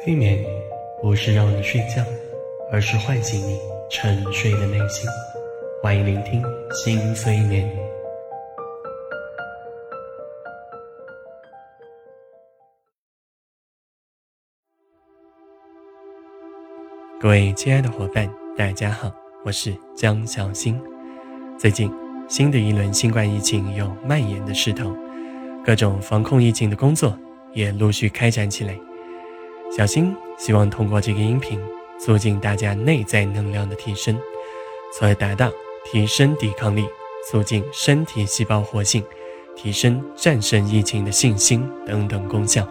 催眠不是让你睡觉，而是唤醒你沉睡的内心。欢迎聆听新催眠。各位亲爱的伙伴，大家好，我是江小新。最近，新的一轮新冠疫情有蔓延的势头，各种防控疫情的工作也陆续开展起来。小新希望通过这个音频，促进大家内在能量的提升，从而达到提升抵抗力、促进身体细胞活性、提升战胜疫情的信心等等功效。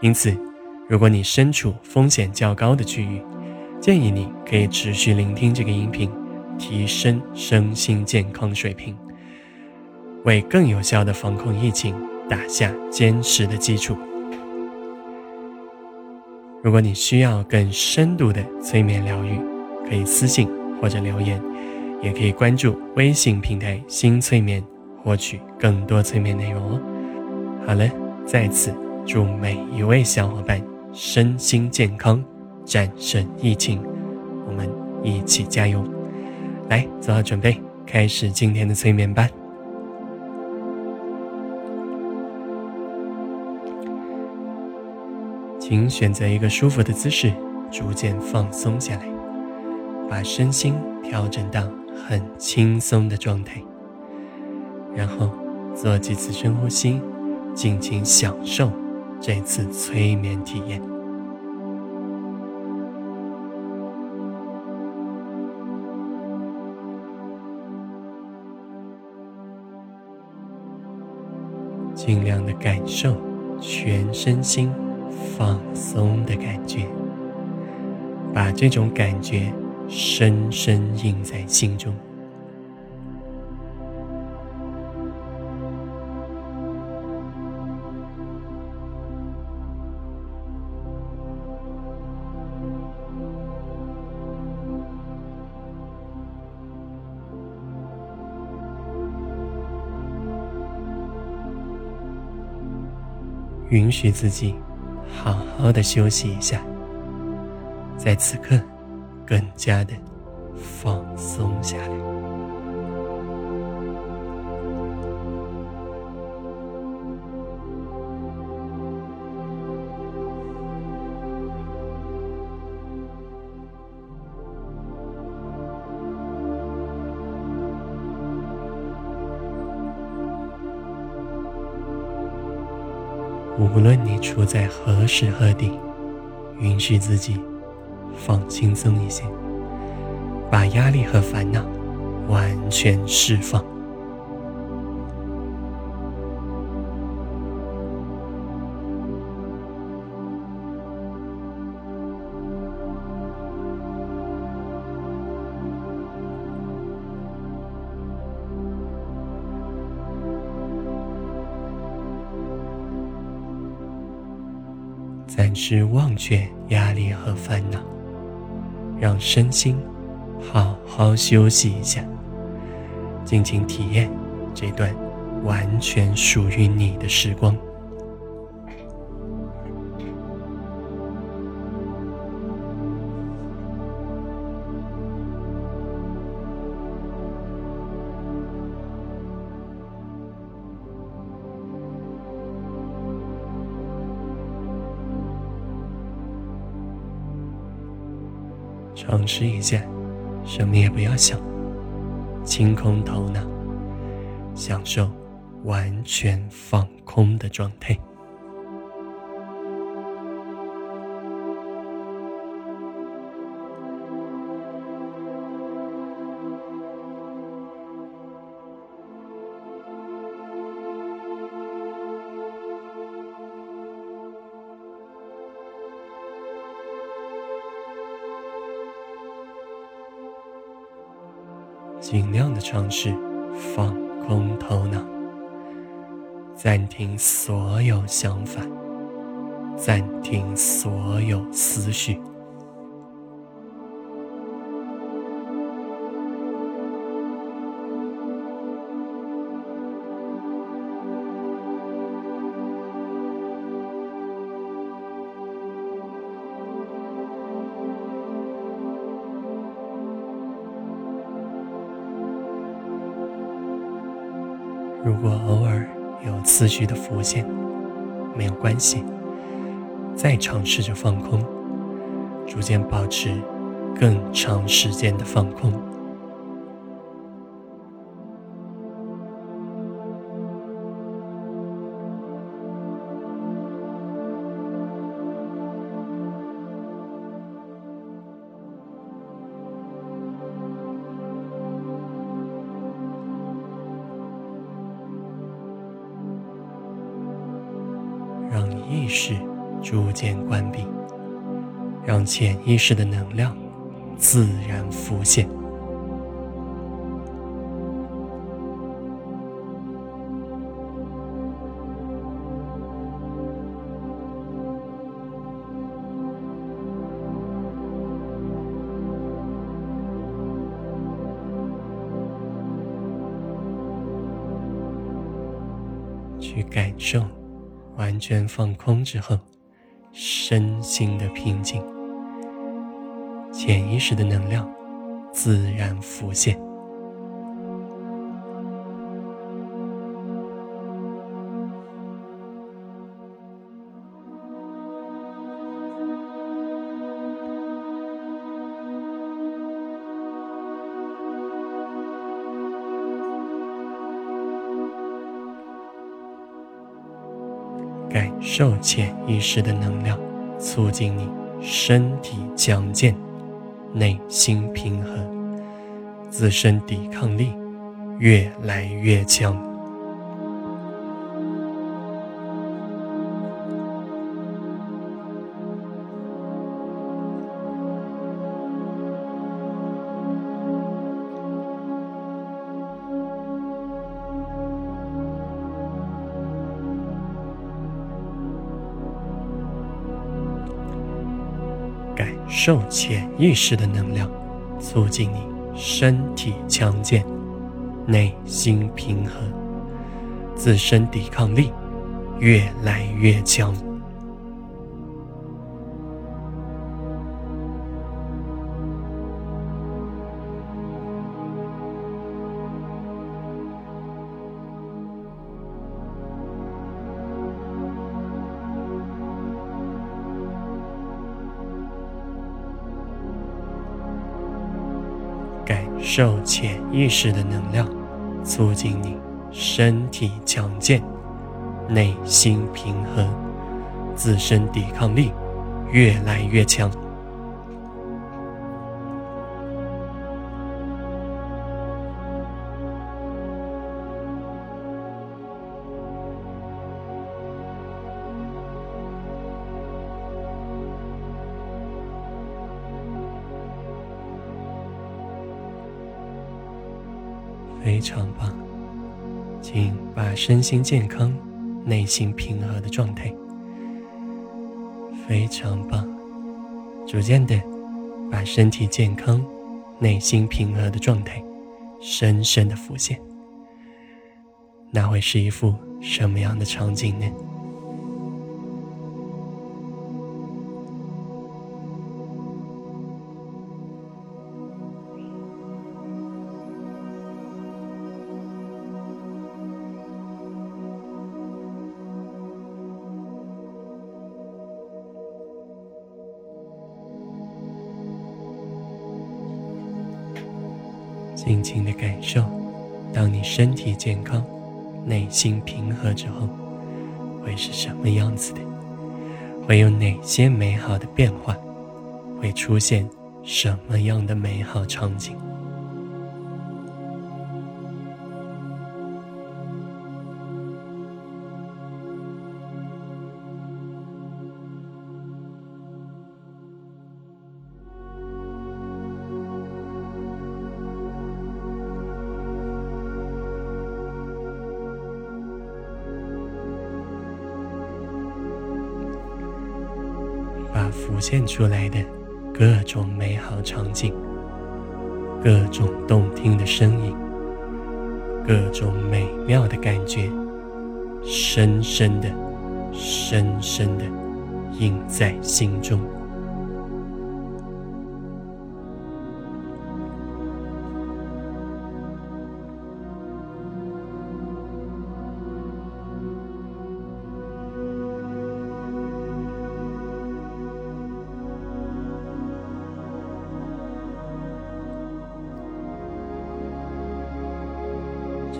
因此，如果你身处风险较高的区域，建议你可以持续聆听这个音频，提升身心健康水平，为更有效的防控疫情打下坚实的基础。如果你需要更深度的催眠疗愈，可以私信或者留言，也可以关注微信平台“新催眠”获取更多催眠内容哦。好了，在此祝每一位小伙伴身心健康，战胜疫情，我们一起加油！来，做好准备，开始今天的催眠吧。请选择一个舒服的姿势，逐渐放松下来，把身心调整到很轻松的状态，然后做几次深呼吸，尽情享受这次催眠体验。尽量的感受全身心。放松的感觉，把这种感觉深深印在心中。允许自己。好好的休息一下，在此刻，更加的放松下来。无论你处在何时何地，允许自己放轻松一些，把压力和烦恼完全释放。暂时忘却压力和烦恼，让身心好好休息一下，尽情体验这段完全属于你的时光。尝试一下，什么也不要想，清空头脑，享受完全放空的状态。尽量的尝试放空头脑，暂停所有想法，暂停所有思绪。如果偶尔有思绪的浮现，没有关系，再尝试着放空，逐渐保持更长时间的放空。意识逐渐关闭，让潜意识的能量自然浮现。去感受。完全放空之后，身心的平静，潜意识的能量自然浮现。感受潜意识的能量，促进你身体强健，内心平衡，自身抵抗力越来越强。受潜意识的能量，促进你身体强健，内心平和，自身抵抗力越来越强。受潜意识的能量，促进你身体强健，内心平和，自身抵抗力越来越强。非常棒，请把身心健康、内心平和的状态，非常棒，逐渐的把身体健康、内心平和的状态深深的浮现。那会是一幅什么样的场景呢？尽情的感受，当你身体健康、内心平和之后，会是什么样子的？会有哪些美好的变化？会出现什么样的美好场景？浮现出来的各种美好场景，各种动听的声音，各种美妙的感觉，深深的、深深的印在心中。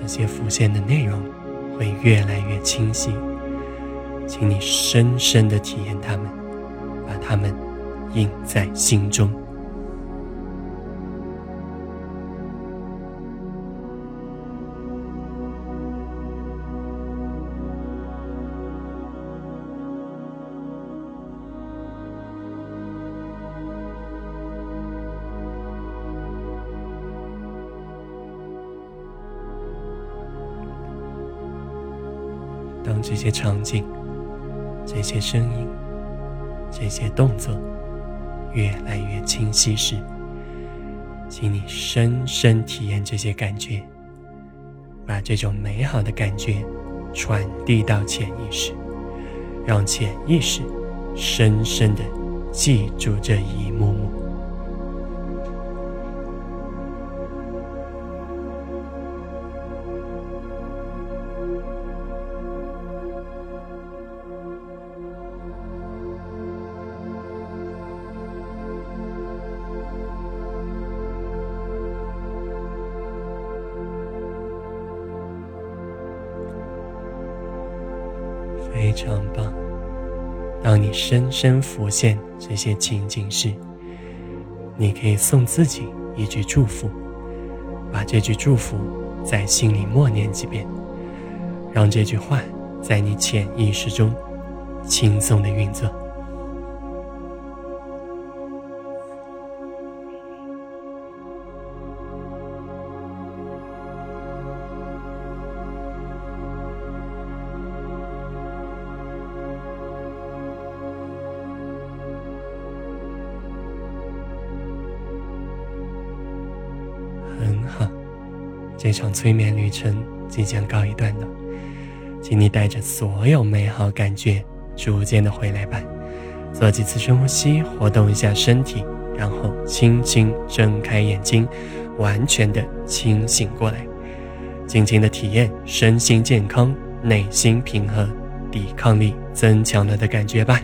这些浮现的内容会越来越清晰，请你深深的体验它们，把它们印在心中。这些场景、这些声音、这些动作越来越清晰时，请你深深体验这些感觉，把这种美好的感觉传递到潜意识，让潜意识深深的记住这一幕。常棒！当你深深浮现这些情景时，你可以送自己一句祝福，把这句祝福在心里默念几遍，让这句话在你潜意识中轻松的运作。这场催眠旅程即将告一段落，请你带着所有美好感觉，逐渐的回来吧。做几次深呼吸，活动一下身体，然后轻轻睁开眼睛，完全的清醒过来，尽情的体验身心健康、内心平和、抵抗力增强了的感觉吧。